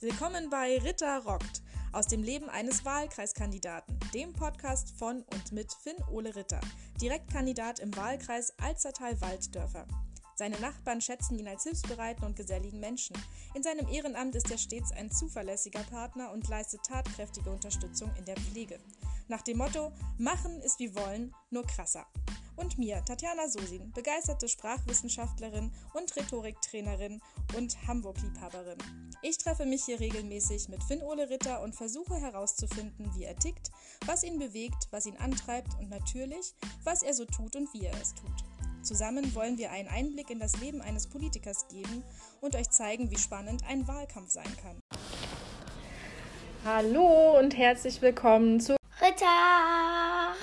Willkommen bei Ritter rockt aus dem Leben eines Wahlkreiskandidaten, dem Podcast von und mit Finn Ole Ritter, Direktkandidat im Wahlkreis Alzertal-Walddörfer. Seine Nachbarn schätzen ihn als hilfsbereiten und geselligen Menschen. In seinem Ehrenamt ist er stets ein zuverlässiger Partner und leistet tatkräftige Unterstützung in der Pflege. Nach dem Motto: Machen ist wie wollen, nur krasser und mir, Tatjana Sosin, begeisterte Sprachwissenschaftlerin und Rhetoriktrainerin und Hamburg-Liebhaberin. Ich treffe mich hier regelmäßig mit Finn-Ole Ritter und versuche herauszufinden, wie er tickt, was ihn bewegt, was ihn antreibt und natürlich, was er so tut und wie er es tut. Zusammen wollen wir einen Einblick in das Leben eines Politikers geben und euch zeigen, wie spannend ein Wahlkampf sein kann. Hallo und herzlich willkommen zu Ritter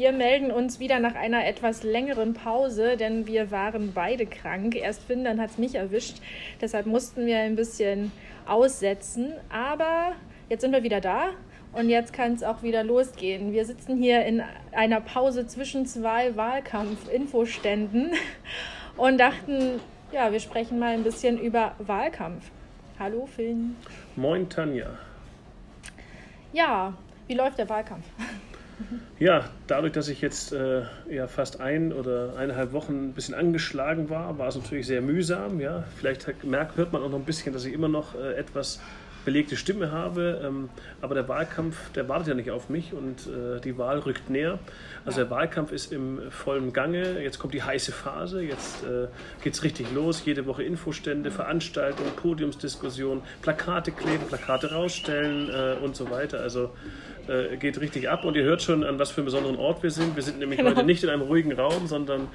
wir melden uns wieder nach einer etwas längeren Pause, denn wir waren beide krank. Erst Finn, dann hat es mich erwischt. Deshalb mussten wir ein bisschen aussetzen. Aber jetzt sind wir wieder da und jetzt kann es auch wieder losgehen. Wir sitzen hier in einer Pause zwischen zwei Wahlkampf-Infoständen und dachten, ja, wir sprechen mal ein bisschen über Wahlkampf. Hallo Finn. Moin Tanja. Ja, wie läuft der Wahlkampf? Ja, dadurch, dass ich jetzt äh, ja fast ein oder eineinhalb Wochen ein bisschen angeschlagen war, war es natürlich sehr mühsam. Ja, vielleicht merkt, hört man auch noch ein bisschen, dass ich immer noch äh, etwas belegte Stimme habe. Ähm, aber der Wahlkampf, der wartet ja nicht auf mich und äh, die Wahl rückt näher. Also der Wahlkampf ist im vollen Gange. Jetzt kommt die heiße Phase. Jetzt äh, geht es richtig los. Jede Woche Infostände, Veranstaltungen, Podiumsdiskussionen, Plakate kleben, Plakate rausstellen äh, und so weiter. Also äh, geht richtig ab und ihr hört schon, an was für einem besonderen Ort wir sind. Wir sind nämlich genau. heute nicht in einem ruhigen Raum, sondern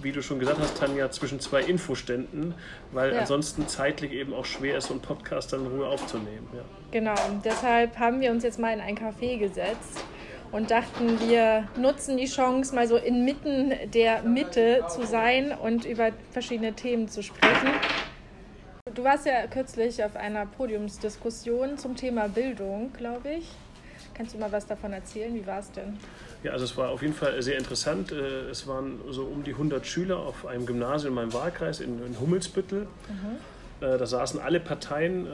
wie du schon gesagt hast, Tanja, zwischen zwei Infoständen, weil ja. ansonsten zeitlich eben auch schwer ist, so einen Podcast dann in Ruhe aufzunehmen. Ja. Genau, und deshalb haben wir uns jetzt mal in ein Café gesetzt und dachten, wir nutzen die Chance, mal so inmitten der Mitte zu sein und über verschiedene Themen zu sprechen. Du warst ja kürzlich auf einer Podiumsdiskussion zum Thema Bildung, glaube ich. Kannst du mal was davon erzählen? Wie war es denn? Ja, also es war auf jeden Fall sehr interessant. Äh, es waren so um die 100 Schüler auf einem Gymnasium in meinem Wahlkreis in, Hummelsbüttel. Mhm. Äh, da saßen alle Parteien, äh,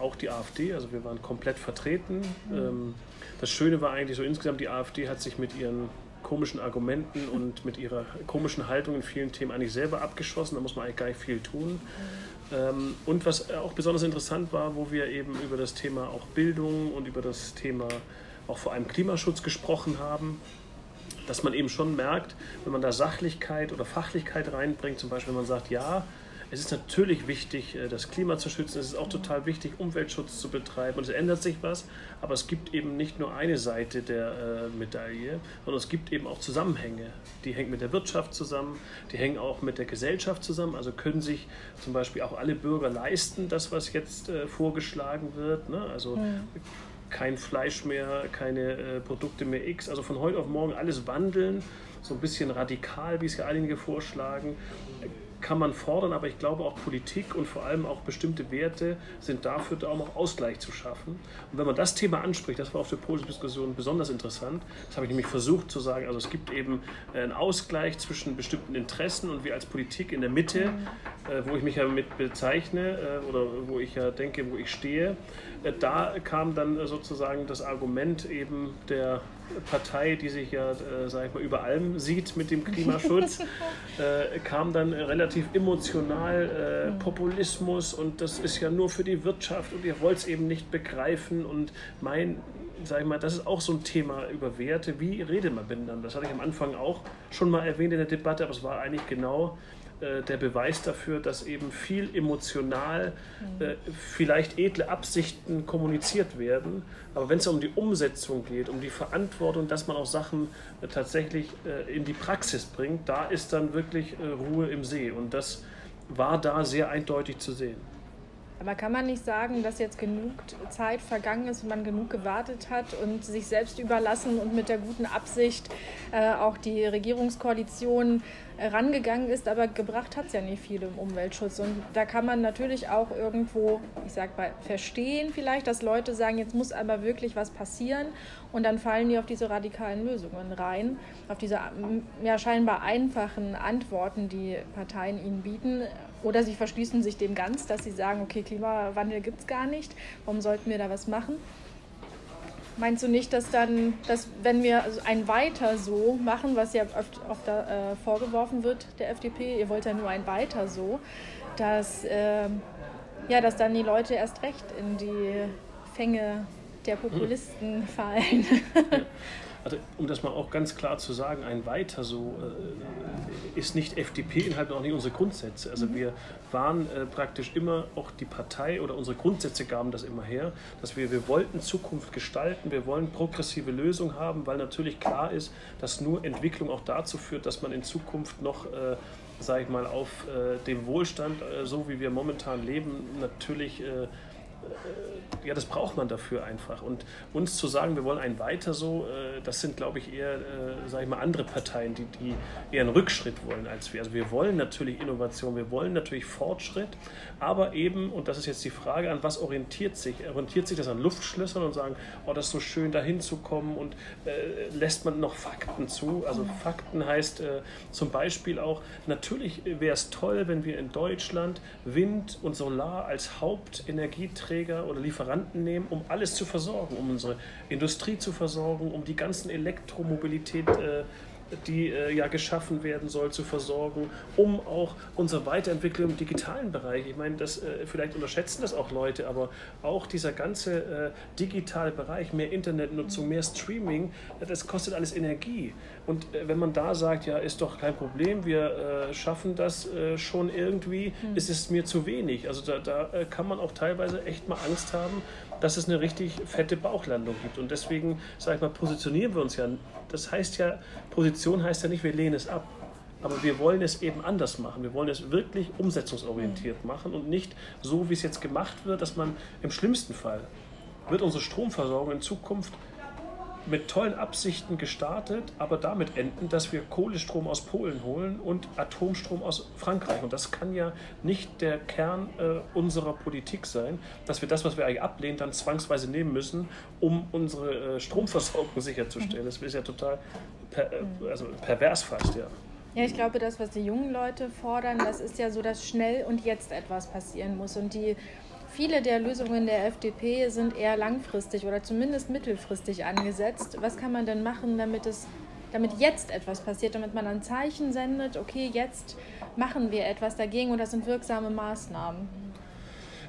auch die AfD, also wir waren komplett vertreten. Mhm. Ähm, das Schöne war eigentlich so insgesamt, die AfD hat sich mit ihren komischen Argumenten und mit ihrer komischen Haltung in vielen Themen eigentlich selber abgeschossen. Da muss man eigentlich gar nicht viel tun. Ähm, und was auch besonders interessant war, wo wir eben über das Thema auch Bildung und über das Thema auch vor allem Klimaschutz gesprochen haben, dass man eben schon merkt, wenn man da Sachlichkeit oder Fachlichkeit reinbringt, zum Beispiel wenn man sagt, ja, es ist natürlich wichtig, äh, das Klima zu schützen. Es ist auch total wichtig, Umweltschutz zu betreiben. Und es ändert sich was. Aber es gibt eben nicht nur eine Seite der äh, Medaille, sondern es gibt eben auch Zusammenhänge. Die hängen mit der Wirtschaft zusammen, die hängen auch mit der Gesellschaft zusammen. Also können sich zum Beispiel auch alle Bürger leisten, das, was jetzt äh, vorgeschlagen wird. Ne? Also ja. kein Fleisch mehr, keine äh, Produkte mehr X. Also von heute auf morgen alles wandeln so ein bisschen radikal, wie es ja einige vorschlagen kann man fordern, aber ich glaube auch Politik und vor allem auch bestimmte Werte sind dafür da, um auch Ausgleich zu schaffen. Und wenn man das Thema anspricht, das war auf der Diskussion besonders interessant, das habe ich nämlich versucht zu sagen, also es gibt eben einen Ausgleich zwischen bestimmten Interessen und wir als Politik in der Mitte, äh, wo ich mich ja mit bezeichne äh, oder wo ich ja denke, wo ich stehe, äh, da kam dann sozusagen das Argument eben der Partei, die sich ja, äh, sag ich mal, über allem sieht mit dem Klimaschutz, äh, kam dann relativ emotional äh, Populismus und das ist ja nur für die Wirtschaft und ihr wollt es eben nicht begreifen und mein, sag ich mal, das ist auch so ein Thema über Werte. Wie redet man miteinander? Das hatte ich am Anfang auch schon mal erwähnt in der Debatte, aber es war eigentlich genau äh, der Beweis dafür, dass eben viel emotional mhm. äh, vielleicht edle Absichten kommuniziert werden. Aber wenn es um die Umsetzung geht, um die Verantwortung, dass man auch Sachen äh, tatsächlich äh, in die Praxis bringt, da ist dann wirklich äh, Ruhe im See. Und das war da sehr eindeutig zu sehen. Aber kann man nicht sagen, dass jetzt genug Zeit vergangen ist und man genug gewartet hat und sich selbst überlassen und mit der guten Absicht äh, auch die Regierungskoalition äh, rangegangen ist, aber gebracht hat es ja nicht viel im Umweltschutz. Und da kann man natürlich auch irgendwo, ich sag mal, verstehen vielleicht, dass Leute sagen, jetzt muss aber wirklich was passieren. Und dann fallen die auf diese radikalen Lösungen rein, auf diese ja, scheinbar einfachen Antworten, die Parteien ihnen bieten oder sie verschließen sich dem ganz, dass sie sagen, okay, Klimawandel gibt es gar nicht, warum sollten wir da was machen? Meinst du nicht, dass dann, dass wenn wir ein Weiter so machen, was ja oft, oft äh, vorgeworfen wird der FDP, ihr wollt ja nur ein Weiter so, dass, äh, ja, dass dann die Leute erst recht in die Fänge der Populisten fallen? Also um das mal auch ganz klar zu sagen, ein Weiter so äh, ist nicht FDP-Inhalt und auch nicht unsere Grundsätze. Also mhm. wir waren äh, praktisch immer auch die Partei oder unsere Grundsätze gaben das immer her, dass wir, wir wollten Zukunft gestalten, wir wollen progressive Lösungen haben, weil natürlich klar ist, dass nur Entwicklung auch dazu führt, dass man in Zukunft noch äh, sage ich mal, auf äh, dem Wohlstand, äh, so wie wir momentan leben, natürlich äh, ja, das braucht man dafür einfach. Und uns zu sagen, wir wollen ein weiter so, äh, das sind, glaube ich, eher, äh, sage ich mal, andere Parteien, die, die eher einen Rückschritt wollen als wir. Also wir wollen natürlich Innovation, wir wollen natürlich Fortschritt, aber eben, und das ist jetzt die Frage, an was orientiert sich? Orientiert sich das an Luftschlössern und sagen, oh, das ist so schön, da hinzukommen und äh, lässt man noch Fakten zu? Also Fakten heißt äh, zum Beispiel auch, natürlich wäre es toll, wenn wir in Deutschland Wind und Solar als Hauptenergieträger oder Lieferanten nehmen, um alles zu versorgen, um unsere Industrie zu versorgen, um die ganzen Elektromobilität äh, die äh, ja geschaffen werden soll, zu versorgen, um auch unsere Weiterentwicklung im digitalen Bereich, ich meine, das, äh, vielleicht unterschätzen das auch Leute, aber auch dieser ganze äh, digitale Bereich, mehr Internetnutzung, mehr Streaming, das kostet alles Energie. Und äh, wenn man da sagt, ja, ist doch kein Problem, wir äh, schaffen das äh, schon irgendwie, mhm. ist es mir zu wenig. Also da, da kann man auch teilweise echt mal Angst haben, dass es eine richtig fette Bauchlandung gibt. Und deswegen, sage ich mal, positionieren wir uns ja. Das heißt ja, Position heißt ja nicht, wir lehnen es ab. Aber wir wollen es eben anders machen. Wir wollen es wirklich umsetzungsorientiert machen und nicht so, wie es jetzt gemacht wird, dass man im schlimmsten Fall wird unsere Stromversorgung in Zukunft mit tollen Absichten gestartet, aber damit enden, dass wir Kohlestrom aus Polen holen und Atomstrom aus Frankreich. Und das kann ja nicht der Kern äh, unserer Politik sein, dass wir das, was wir eigentlich ablehnen, dann zwangsweise nehmen müssen, um unsere äh, Stromversorgung sicherzustellen. Das ist ja total per, äh, also pervers fast, ja. Ja, ich glaube, das, was die jungen Leute fordern, das ist ja so, dass schnell und jetzt etwas passieren muss. Und die Viele der Lösungen der FDP sind eher langfristig oder zumindest mittelfristig angesetzt. Was kann man denn machen, damit es damit jetzt etwas passiert, damit man ein Zeichen sendet, okay, jetzt machen wir etwas dagegen und das sind wirksame Maßnahmen?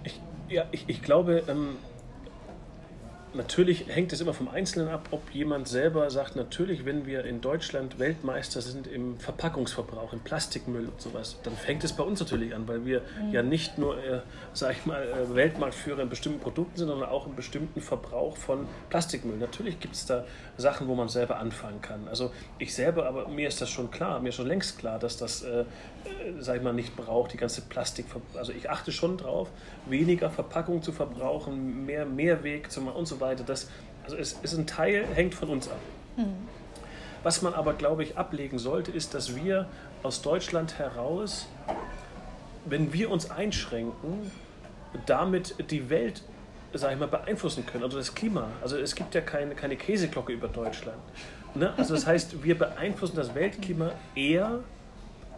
Ich, ja, ich, ich glaube, ähm, natürlich hängt es immer vom Einzelnen ab, ob jemand selber sagt, natürlich, wenn wir in Deutschland Weltmeister sind im Verpackungsverbrauch, im Plastikmüll und sowas, dann fängt es bei uns natürlich an, weil wir mhm. ja nicht nur, äh, sag ich mal, äh, Weltmarktführer in bestimmten Produkten sind, sondern auch im bestimmten Verbrauch von Plastikmüll. Natürlich gibt es da Sachen, wo man selber anfangen kann. Also ich selber, aber mir ist das schon klar, mir ist schon längst klar, dass das, äh, äh sag ich mal, nicht braucht, die ganze Plastik, also ich achte schon drauf, weniger Verpackung zu verbrauchen, mehr Mehrweg zu machen und so weiter. Das, also es ist ein Teil, hängt von uns ab. Mhm. Was man aber, glaube ich, ablegen sollte, ist, dass wir aus Deutschland heraus, wenn wir uns einschränken, damit die Welt, sage ich mal, beeinflussen können, also das Klima. Also es gibt ja keine, keine Käseglocke über Deutschland. Ne? Also das heißt, wir beeinflussen das Weltklima eher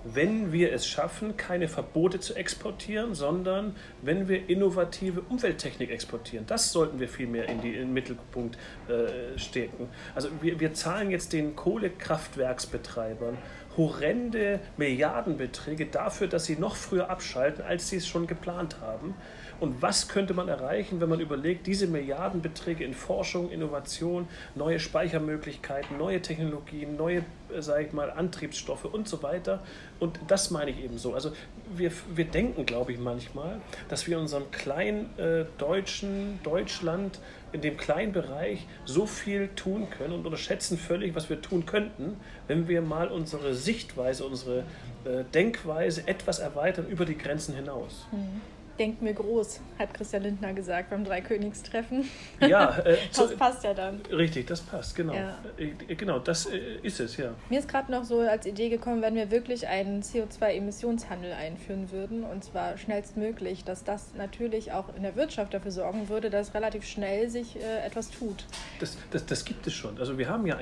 wenn wir es schaffen, keine Verbote zu exportieren, sondern wenn wir innovative Umwelttechnik exportieren. Das sollten wir viel mehr in, in den Mittelpunkt äh, stecken. Also wir, wir zahlen jetzt den Kohlekraftwerksbetreibern horrende Milliardenbeträge dafür, dass sie noch früher abschalten, als sie es schon geplant haben. Und was könnte man erreichen, wenn man überlegt, diese Milliardenbeträge in Forschung, Innovation, neue Speichermöglichkeiten, neue Technologien, neue, äh, sage ich mal, Antriebsstoffe und so weiter. Und das meine ich eben so. Also wir, wir denken, glaube ich, manchmal, dass wir in unserem kleinen äh, deutschen Deutschland, in dem kleinen Bereich so viel tun können und unterschätzen völlig, was wir tun könnten, wenn wir mal unsere Sichtweise, unsere äh, Denkweise etwas erweitern über die Grenzen hinaus. Mhm. Denkt mir groß, hat Christian Lindner gesagt beim Dreikönigstreffen. Ja, äh, das passt ja dann. Richtig, das passt, genau. Ja. Äh, genau, das äh, ist es, ja. Mir ist gerade noch so als Idee gekommen, wenn wir wirklich einen CO2-Emissionshandel einführen würden, und zwar schnellstmöglich, dass das natürlich auch in der Wirtschaft dafür sorgen würde, dass relativ schnell sich äh, etwas tut. Das, das, das gibt es schon. Also wir haben ja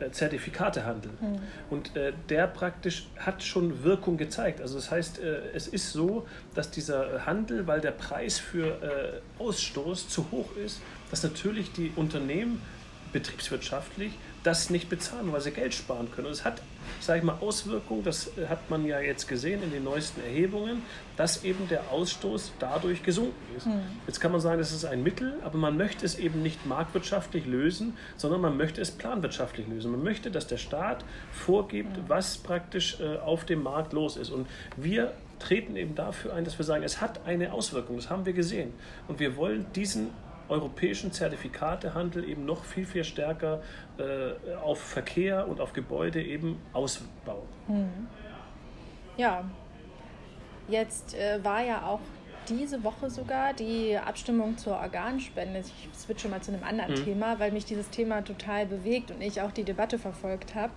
einen CO2-Zertifikatehandel. Hm. Und äh, der praktisch hat schon Wirkung gezeigt. Also das heißt, äh, es ist so, dass dieser Handel, weil der Preis für äh, Ausstoß zu hoch ist, dass natürlich die Unternehmen betriebswirtschaftlich das nicht bezahlen, weil sie Geld sparen können. Und es hat, sage ich mal, Auswirkungen, das hat man ja jetzt gesehen in den neuesten Erhebungen, dass eben der Ausstoß dadurch gesunken ist. Mhm. Jetzt kann man sagen, das ist ein Mittel, aber man möchte es eben nicht marktwirtschaftlich lösen, sondern man möchte es planwirtschaftlich lösen. Man möchte, dass der Staat vorgibt, mhm. was praktisch äh, auf dem Markt los ist. Und wir treten eben dafür ein, dass wir sagen, es hat eine Auswirkung, das haben wir gesehen. Und wir wollen diesen europäischen Zertifikatehandel eben noch viel, viel stärker äh, auf Verkehr und auf Gebäude eben ausbauen. Hm. Ja, jetzt äh, war ja auch diese Woche sogar die Abstimmung zur Organspende. Ich switche mal zu einem anderen mhm. Thema, weil mich dieses Thema total bewegt und ich auch die Debatte verfolgt habe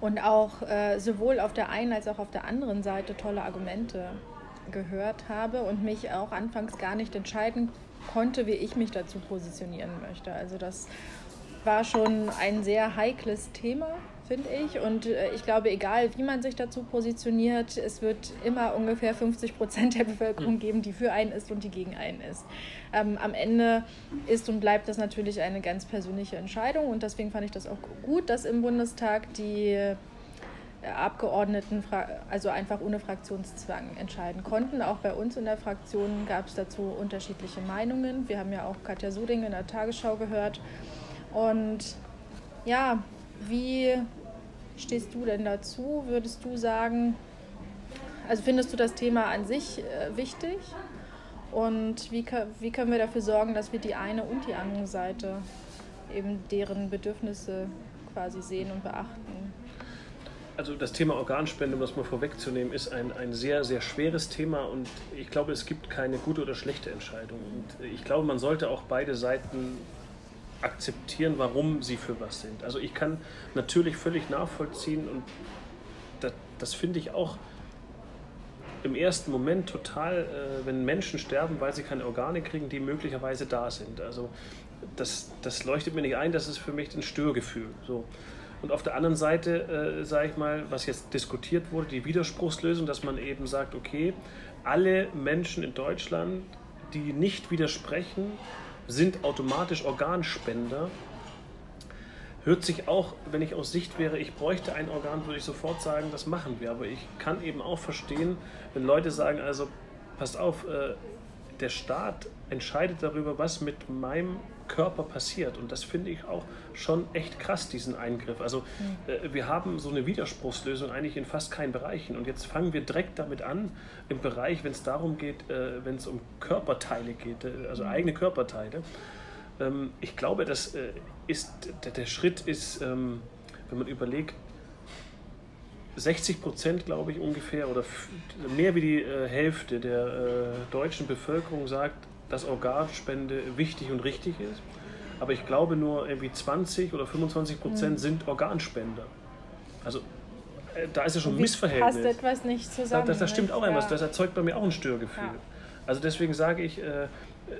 und auch äh, sowohl auf der einen als auch auf der anderen Seite tolle Argumente gehört habe und mich auch anfangs gar nicht entscheiden konnte, wie ich mich dazu positionieren möchte. Also das war schon ein sehr heikles Thema, finde ich. Und äh, ich glaube, egal wie man sich dazu positioniert, es wird immer ungefähr 50 Prozent der Bevölkerung hm. geben, die für einen ist und die gegen einen ist. Ähm, am Ende ist und bleibt das natürlich eine ganz persönliche Entscheidung. Und deswegen fand ich das auch gut, dass im Bundestag die Abgeordneten also einfach ohne Fraktionszwang entscheiden konnten. Auch bei uns in der Fraktion gab es dazu unterschiedliche Meinungen. Wir haben ja auch Katja Suding in der Tagesschau gehört. Und ja, wie stehst du denn dazu? Würdest du sagen, also findest du das Thema an sich äh, wichtig? Und wie, wie können wir dafür sorgen, dass wir die eine und die andere Seite eben deren Bedürfnisse quasi sehen und beachten? Also das Thema Organspende, um das mal vorwegzunehmen, ist ein, ein sehr, sehr schweres Thema und ich glaube, es gibt keine gute oder schlechte Entscheidung. Und ich glaube, man sollte auch beide Seiten akzeptieren, warum sie für was sind. Also ich kann natürlich völlig nachvollziehen und das, das finde ich auch im ersten Moment total, äh, wenn Menschen sterben, weil sie keine Organe kriegen, die möglicherweise da sind. Also das, das leuchtet mir nicht ein, das ist für mich ein Störgefühl. So. Und auf der anderen Seite, äh, sage ich mal, was jetzt diskutiert wurde, die Widerspruchslösung, dass man eben sagt, okay, alle Menschen in Deutschland, die nicht widersprechen, sind automatisch Organspender. Hört sich auch, wenn ich aus Sicht wäre, ich bräuchte ein Organ, würde ich sofort sagen, das machen wir. Aber ich kann eben auch verstehen, wenn Leute sagen, also passt auf, äh, der Staat entscheidet darüber, was mit meinem Körper passiert. Und das finde ich auch schon echt krass, diesen Eingriff. Also mhm. äh, wir haben so eine Widerspruchslösung eigentlich in fast keinen Bereichen. Und jetzt fangen wir direkt damit an, im Bereich, wenn es darum geht, äh, wenn es um Körperteile geht, äh, also mhm. eigene Körperteile. Ähm, ich glaube, das äh, ist, der, der, Schritt ist, ähm, wenn man überlegt, 60 Prozent, glaube ich, ungefähr, oder mehr wie die äh, Hälfte der äh, deutschen Bevölkerung sagt, dass Organspende wichtig und richtig ist. Aber ich glaube nur irgendwie 20 oder 25 Prozent mhm. sind Organspender. Also äh, da ist ja schon ein Missverhältnis. Passt etwas nicht zusammen. Das, das stimmt auch ja. etwas. Das erzeugt bei mir auch ein Störgefühl. Ja. Also deswegen sage ich, äh,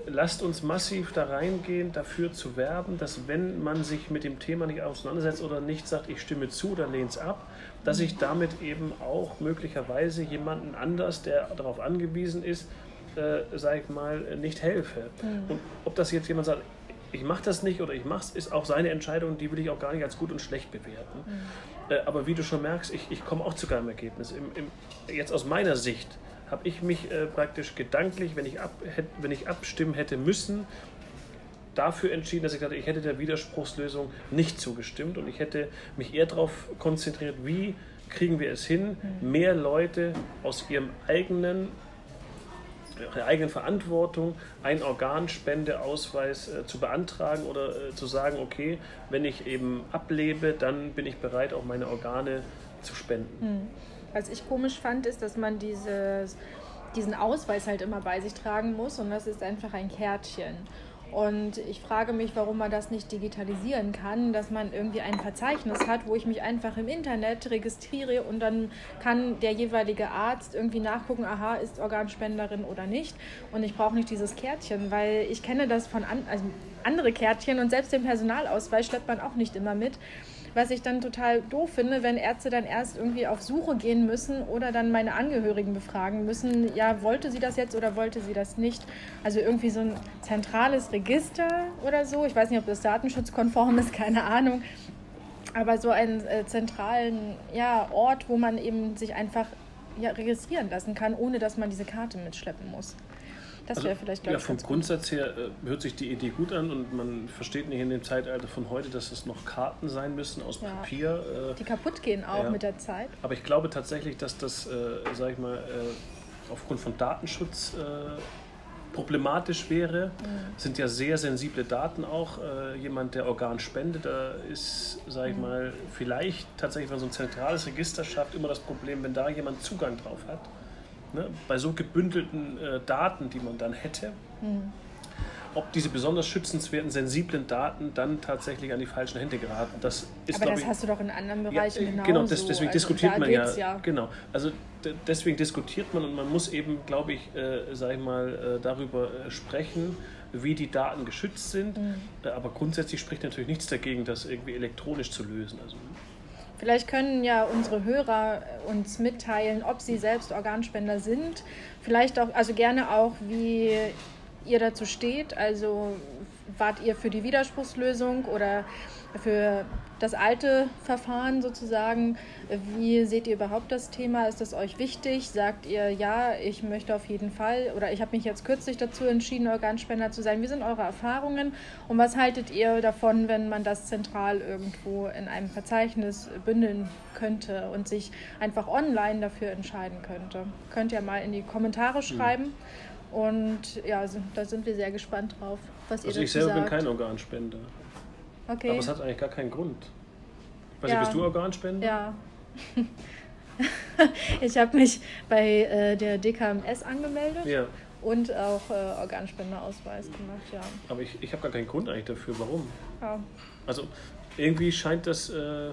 lasst uns massiv da reingehen, dafür zu werben, dass wenn man sich mit dem Thema nicht auseinandersetzt oder nicht sagt, ich stimme zu oder lehne es ab, dass ich damit eben auch möglicherweise jemanden anders, der darauf angewiesen ist, äh, sage ich mal, nicht helfe. Mhm. Und ob das jetzt jemand sagt, ich mache das nicht oder ich mache es, ist auch seine Entscheidung, die will ich auch gar nicht als gut und schlecht bewerten. Mhm. Äh, aber wie du schon merkst, ich, ich komme auch zu keinem Ergebnis. Im, im, jetzt aus meiner Sicht habe ich mich äh, praktisch gedanklich, wenn ich, ab, hätt, wenn ich abstimmen hätte müssen, dafür entschieden, dass ich dachte, ich hätte der Widerspruchslösung nicht zugestimmt und ich hätte mich eher darauf konzentriert, wie kriegen wir es hin, mhm. mehr Leute aus ihrem eigenen ihrer eigenen Verantwortung einen Organspendeausweis äh, zu beantragen oder äh, zu sagen, okay, wenn ich eben ablebe, dann bin ich bereit, auch meine Organe zu spenden. Hm. Was ich komisch fand, ist, dass man dieses diesen Ausweis halt immer bei sich tragen muss und das ist einfach ein Kärtchen. Und ich frage mich, warum man das nicht digitalisieren kann, dass man irgendwie ein Verzeichnis hat, wo ich mich einfach im Internet registriere und dann kann der jeweilige Arzt irgendwie nachgucken, aha, ist Organspenderin oder nicht. Und ich brauche nicht dieses Kärtchen, weil ich kenne das von an, also andere Kärtchen und selbst den Personalausweis schleppt man auch nicht immer mit. Was ich dann total doof finde, wenn Ärzte dann erst irgendwie auf Suche gehen müssen oder dann meine Angehörigen befragen müssen, ja, wollte sie das jetzt oder wollte sie das nicht? Also irgendwie so ein zentrales Register oder so. Ich weiß nicht, ob das datenschutzkonform ist, keine Ahnung. Aber so einen äh, zentralen ja, Ort, wo man eben sich einfach ja, registrieren lassen kann, ohne dass man diese Karte mitschleppen muss. Das also, wäre vielleicht, glaube ja, ich, vom Grundsatz her äh, hört sich die Idee gut an und man versteht nicht in dem Zeitalter von heute, dass es noch Karten sein müssen aus ja. Papier. Äh, die kaputt gehen auch ja. mit der Zeit. Aber ich glaube tatsächlich, dass das, äh, sage ich mal, äh, aufgrund von Datenschutz äh, problematisch wäre. Mhm. sind ja sehr sensible Daten auch. Äh, jemand, der Organ spendet, da ist, sage ich mhm. mal, vielleicht tatsächlich, wenn man so ein zentrales Register schafft, immer das Problem, wenn da jemand Zugang drauf hat ne, bei so gebündelten äh, Daten, die man dann hätte, mhm. ob diese besonders schützenswerten, sensiblen Daten dann tatsächlich an die falschen Hände geraten. Das ist, Aber das ich, hast du doch in anderen Bereichen ja, äh, Genau, das, deswegen also diskutiert man ja, ja, Genau, also deswegen diskutiert man und man muss eben, glaube ich, äh, sag ich mal, äh, darüber äh, sprechen, wie die Daten geschützt sind. Mhm. Aber grundsätzlich spricht natürlich nichts dagegen, das irgendwie elektronisch zu lösen. Also, Vielleicht können ja unsere Hörer uns mitteilen, ob sie selbst Organspender sind. Vielleicht auch, also gerne auch, wie ihr dazu steht. Also wart ihr für die Widerspruchslösung oder für das alte Verfahren sozusagen. Wie seht ihr überhaupt das Thema? Ist das euch wichtig? Sagt ihr, ja, ich möchte auf jeden Fall oder ich habe mich jetzt kürzlich dazu entschieden, Organspender zu sein. Wie sind eure Erfahrungen und was haltet ihr davon, wenn man das zentral irgendwo in einem Verzeichnis bündeln könnte und sich einfach online dafür entscheiden könnte? Könnt ihr mal in die Kommentare hm. schreiben. Und ja, da sind wir sehr gespannt drauf, was also ihr dazu sagt. Also ich selber bin kein Organspender. Okay. Aber es hat eigentlich gar keinen Grund. Weiß ja. bist du Organspender? Ja. ich habe mich bei äh, der DKMS angemeldet. Ja. Und auch äh, Organspenderausweis gemacht, ja. Aber ich, ich habe gar keinen Grund eigentlich dafür. Warum? Ja. Also irgendwie scheint das, äh,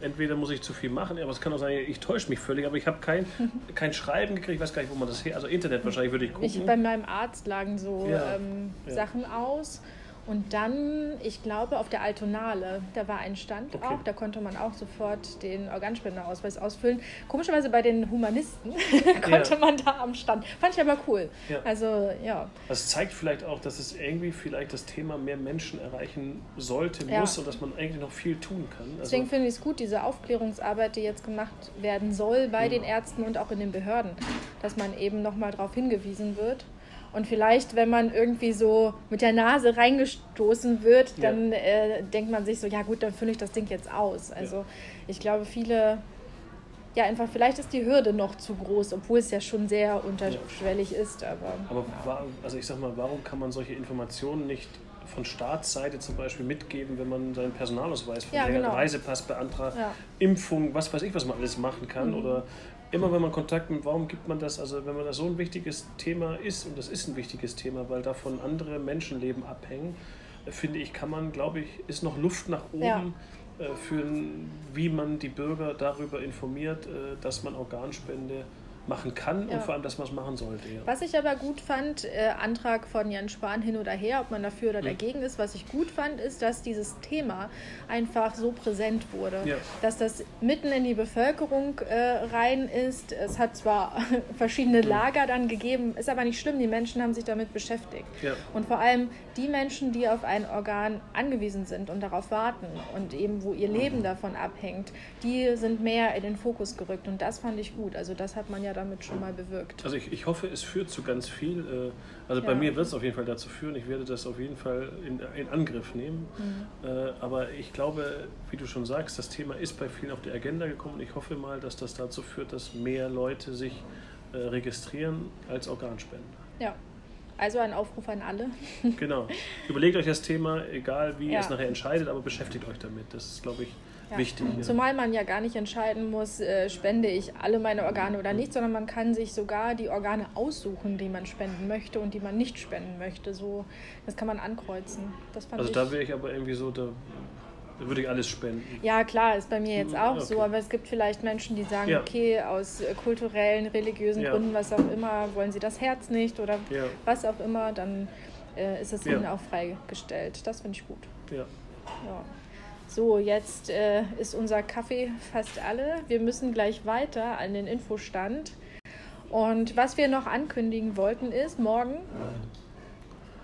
entweder muss ich zu viel machen, aber es kann auch sein, ich täusche mich völlig, aber ich habe kein, kein Schreiben gekriegt, ich weiß gar nicht, wo man das her, also Internet wahrscheinlich würde ich gucken. Ich, bei meinem Arzt lagen so ja. Ähm, ja. Sachen aus und dann, ich glaube, auf der Altonale, da war ein Stand okay. auch, da konnte man auch sofort den Organspenderausweis ausfüllen. Komischerweise bei den Humanisten konnte ja. man da am Stand. Fand ich aber cool. Ja. Also, ja. Das zeigt vielleicht auch, dass es irgendwie vielleicht das Thema mehr Menschen erreichen sollte, muss ja. und dass man eigentlich noch viel tun kann. Also Deswegen finde ich es gut, diese Aufklärungsarbeit, die jetzt gemacht werden soll bei den Ärzten und auch in den Behörden, dass man eben nochmal darauf hingewiesen wird. Und vielleicht, wenn man irgendwie so mit der Nase reingestoßen wird, dann ja. äh, denkt man sich so, ja gut, dann fülle ich das Ding jetzt aus. Also ja. ich glaube, viele, ja einfach, vielleicht ist die Hürde noch zu groß, obwohl es ja schon sehr unterschwellig ja. ist. Aber, aber war, also ich sag mal, warum kann man solche Informationen nicht von Staatsseite zum Beispiel mitgeben, wenn man seinen Personalausweis von ja, genau. Reisepass beantragt, ja. Impfung, was weiß ich, was man alles machen kann mhm. oder immer wenn man Kontakt mit, warum gibt man das, also wenn man das so ein wichtiges Thema ist, und das ist ein wichtiges Thema, weil davon andere Menschenleben abhängen, äh, finde ich, kann man, glaube ich, ist noch Luft nach oben. Ja. Äh, für wie man die Bürger darüber informiert, äh, dass man Organspende machen kann ja. und vor allem, dass man es machen sollte. Ja. Was ich aber gut fand, äh, Antrag von Jan Spahn hin oder her, ob man dafür oder mhm. dagegen ist, was ich gut fand, ist, dass dieses Thema einfach so präsent wurde. Ja. Dass das mitten in die Bevölkerung äh, rein ist. Es hat zwar verschiedene mhm. Lager dann gegeben, ist aber nicht schlimm, die Menschen haben sich damit beschäftigt. Und vor allem die Menschen, die auf ein Organ angewiesen sind und darauf warten und eben wo ihr Leben mhm. davon abhängt, die sind mehr in den Fokus gerückt und das fand ich gut. Also das hat man ja damit schon mal bewirkt. Also ich, ich hoffe, es führt zu ganz viel. Äh, also ja. bei mir wird es auf jeden Fall dazu führen. Ich werde das auf jeden Fall in, in Angriff nehmen. Mhm. Äh, aber ich glaube, wie du schon sagst, das Thema ist bei vielen auf die Agenda gekommen. Ich hoffe mal, dass das dazu führt, dass mehr Leute sich äh, registrieren als Organspender. Ja. Also ein Aufruf an alle. genau. Überlegt euch das Thema, egal wie ja. ihr es nachher entscheidet, aber beschäftigt euch damit. Das ist, glaube ich, ja. wichtig. Ja. Zumal man ja gar nicht entscheiden muss, äh, spende ich alle meine Organe oder nicht, sondern man kann sich sogar die Organe aussuchen, die man spenden möchte und die man nicht spenden möchte. So, das kann man ankreuzen. also da wäre ich aber irgendwie so, da würde ich alles spenden. Ja, klar, ist bei mir jetzt auch okay. so, aber es gibt vielleicht Menschen, die sagen, ja. okay, aus äh, kulturellen, religiösen ja. Gründen, was auch immer, wollen sie das Herz nicht oder ja. was auch immer, dann äh, ist es ihnen auch freigestellt. Das finde ich gut. Ja. So, jetzt äh, ist unser Kaffee fast alle. Wir müssen gleich weiter an den Infostand. Und was wir noch ankündigen wollten ist, morgen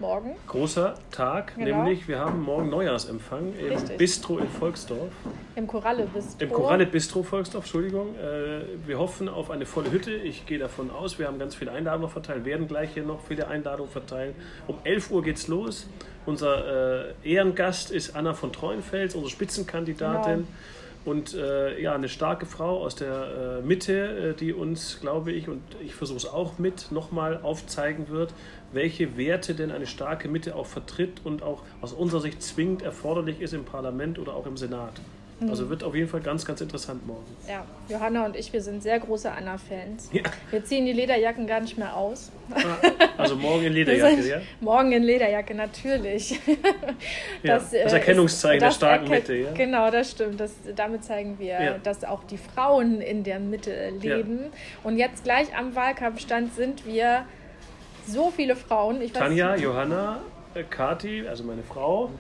morgen. Großer Tag, genau. nämlich wir haben morgen Neujahrsempfang im Richtig. Bistro in Volksdorf. Im Koralle Bistro. Im Koralle Bistro Volksdorf, Entschuldigung. Äh, wir hoffen auf eine volle Hütte. Ich gehe davon aus, wir haben ganz viele Einladungen verteilt, werden gleich hier noch viele Einladungen verteilen. Um 11 Uhr geht's los. Unser äh, Ehrengast ist Anna von Treuenfels, unsere Spitzenkandidatin. Genau und äh, ja, eine starke Frau aus der äh, Mitte, äh, die uns, glaube ich, und ich versuche es auch mit, nochmal aufzeigen wird, welche Werte denn eine starke Mitte auch vertritt und auch aus unserer Sicht zwingend erforderlich ist im Parlament oder auch im Senat. Mhm. Also wird auf jeden Fall ganz, ganz interessant morgen. Ja, Johanna und ich, wir sind sehr große Anna-Fans. Ja. Wir ziehen die Lederjacken gar nicht mehr aus. Ah, also morgen in Lederjacke, ja? Morgen in Lederjacke, natürlich. Das, ja, das äh, Erkennungszeichen ist, der starken Mitte, ja? Genau, das stimmt. Das, damit zeigen wir, ja. dass auch die Frauen in der Mitte leben. Und jetzt gleich am Wahlkampfstand sind wir so viele Frauen. Ich Tanja, Johanna, äh, Kati, also meine Frau,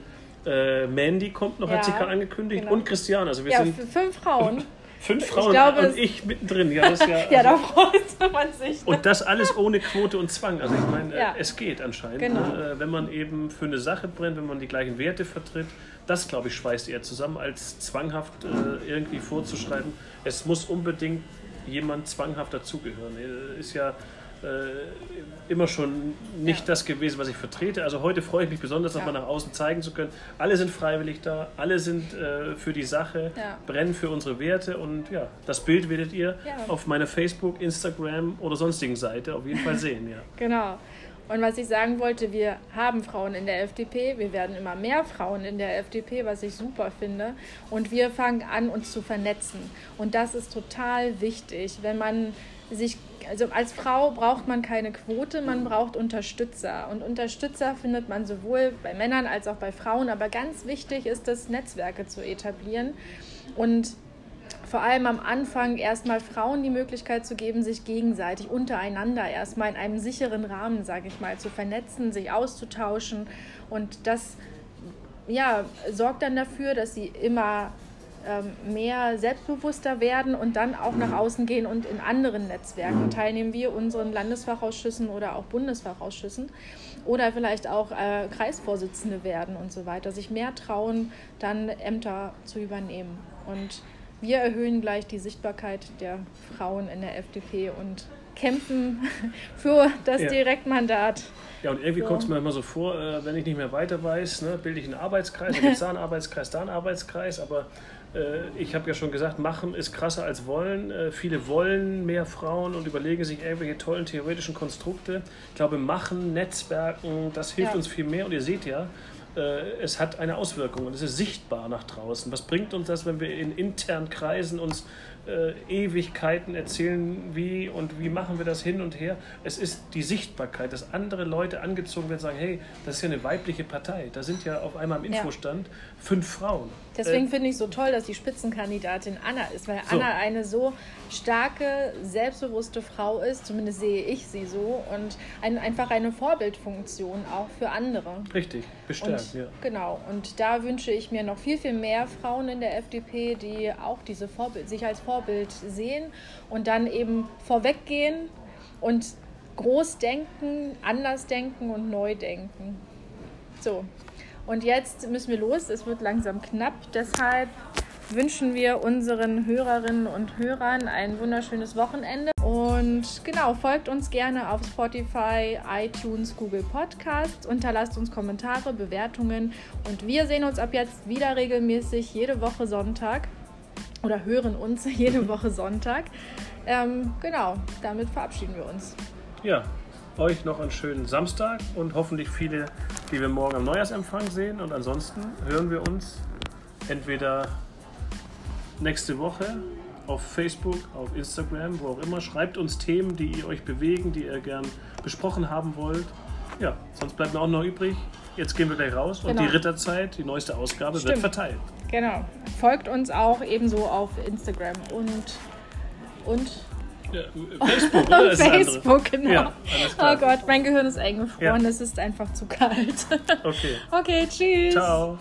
äh, Mandy kommt noch, ja, hat sie gerade angekündigt, genau. und Christian. Also wir ja, sind fünf Frauen. Fünf Frauen glaube, und ich mittendrin. Ja, das ja, also, ja da freut man sich. Und das alles ohne Quote und Zwang. Also ich meine, ja. es geht anscheinend. Genau. Ne? Wenn man eben für eine Sache brennt, wenn man die gleichen Werte vertritt, das, glaube ich, schweißt eher zusammen, als zwanghaft äh, irgendwie vorzuschreiben. Es muss unbedingt jemand zwanghaft dazugehören. Äh, ist ja äh, immer schon nicht ja. das gewesen, was ich vertrete. Also heute freue ich mich besonders, das ja. mal nach außen zeigen zu können. Alle sind freiwillig da, alle sind äh, für die Sache, ja. brennen für unsere Werte und ja, das Bild werdet ihr auf meiner Facebook, Instagram oder sonstigen Seite auf jeden Fall sehen. Ja. genau. Und was ich sagen wollte, wir haben Frauen in der FDP, wir werden immer mehr Frauen in der FDP, was ich super finde. Und wir fangen an, uns zu vernetzen. Und das ist total wichtig, wenn man sich also als Frau braucht man keine Quote, man braucht Unterstützer. Und Unterstützer findet man sowohl bei Männern als auch bei Frauen. Aber ganz wichtig ist es, Netzwerke zu etablieren und vor allem am Anfang erstmal Frauen die Möglichkeit zu geben, sich gegenseitig untereinander erstmal in einem sicheren Rahmen, sage ich mal, zu vernetzen, sich auszutauschen. Und das ja, sorgt dann dafür, dass sie immer mehr selbstbewusster werden und dann auch nach außen gehen und in anderen Netzwerken teilnehmen, wie unseren Landesfachausschüssen oder auch Bundesfachausschüssen oder vielleicht auch äh, Kreisvorsitzende werden und so weiter, sich mehr trauen, dann Ämter zu übernehmen. Und wir erhöhen gleich die Sichtbarkeit der Frauen in der FDP und kämpfen für das ja. Direktmandat. Ja, und irgendwie so. kommt es mir immer so vor, äh, wenn ich nicht mehr weiter weiß, ne, bilde ich einen Arbeitskreis, da gibt es da einen Arbeitskreis, da einen Arbeitskreis, aber ich habe ja schon gesagt, machen ist krasser als wollen. Äh, viele wollen mehr Frauen und überlegen sich irgendwelche tollen theoretischen Konstrukte. Ich glaube, machen, Netzwerken, das hilft ja. uns viel mehr. Und ihr seht ja, äh, es hat eine Auswirkung und es ist sichtbar nach draußen. Was bringt uns das, wenn wir in internen Kreisen uns äh, Ewigkeiten erzählen, wie und wie machen wir das hin und her. Es ist die Sichtbarkeit, dass andere Leute angezogen werden und sagen, hey, das ist ja eine weibliche Partei. Da sind ja auf einmal im Infostand ja. fünf Frauen. Deswegen äh, finde ich so toll, dass die Spitzenkandidatin Anna ist, weil so. Anna eine so starke, selbstbewusste Frau ist, zumindest sehe ich sie so, und ein, einfach eine Vorbildfunktion auch für andere. Richtig, bestärkt, ja. Genau, und da wünsche ich mir noch viel, viel mehr Frauen in der FDP, die auch diese Vorbild, sich als Vorbild sehen und dann eben vorweggehen und groß denken, anders denken und neu denken. So, und jetzt müssen wir los. Es wird langsam knapp. Deshalb wünschen wir unseren Hörerinnen und Hörern ein wunderschönes Wochenende. Und genau, folgt uns gerne auf Spotify, iTunes, Google Podcasts, unterlasst uns Kommentare, Bewertungen und wir sehen uns ab jetzt wieder regelmäßig jede Woche Sonntag oder hören uns jede Woche Sonntag. Ähm, genau, damit verabschieden wir uns. Ja, euch noch einen schönen Samstag und hoffentlich viele, die wir morgen am Neujahrsempfang sehen. Und ansonsten hören wir uns entweder nächste Woche auf Facebook, auf Instagram, wo auch immer. Schreibt uns Themen, die ihr euch bewegen, die ihr gern besprochen haben wollt. Ja, sonst bleibt mir auch noch übrig. Jetzt gehen wir gleich raus und Genau. die Ritterzeit, die neueste Ausgabe, wird Stimmt. verteilt. Genau. Folgt uns auch ebenso auf Instagram und, und Ja, Facebook, oder? Facebook, genau. Ja, oh Gott, mein Gehirn ist eingefroren, Ja. es ist einfach zu kalt. Okay. okay, tschüss. Ciao.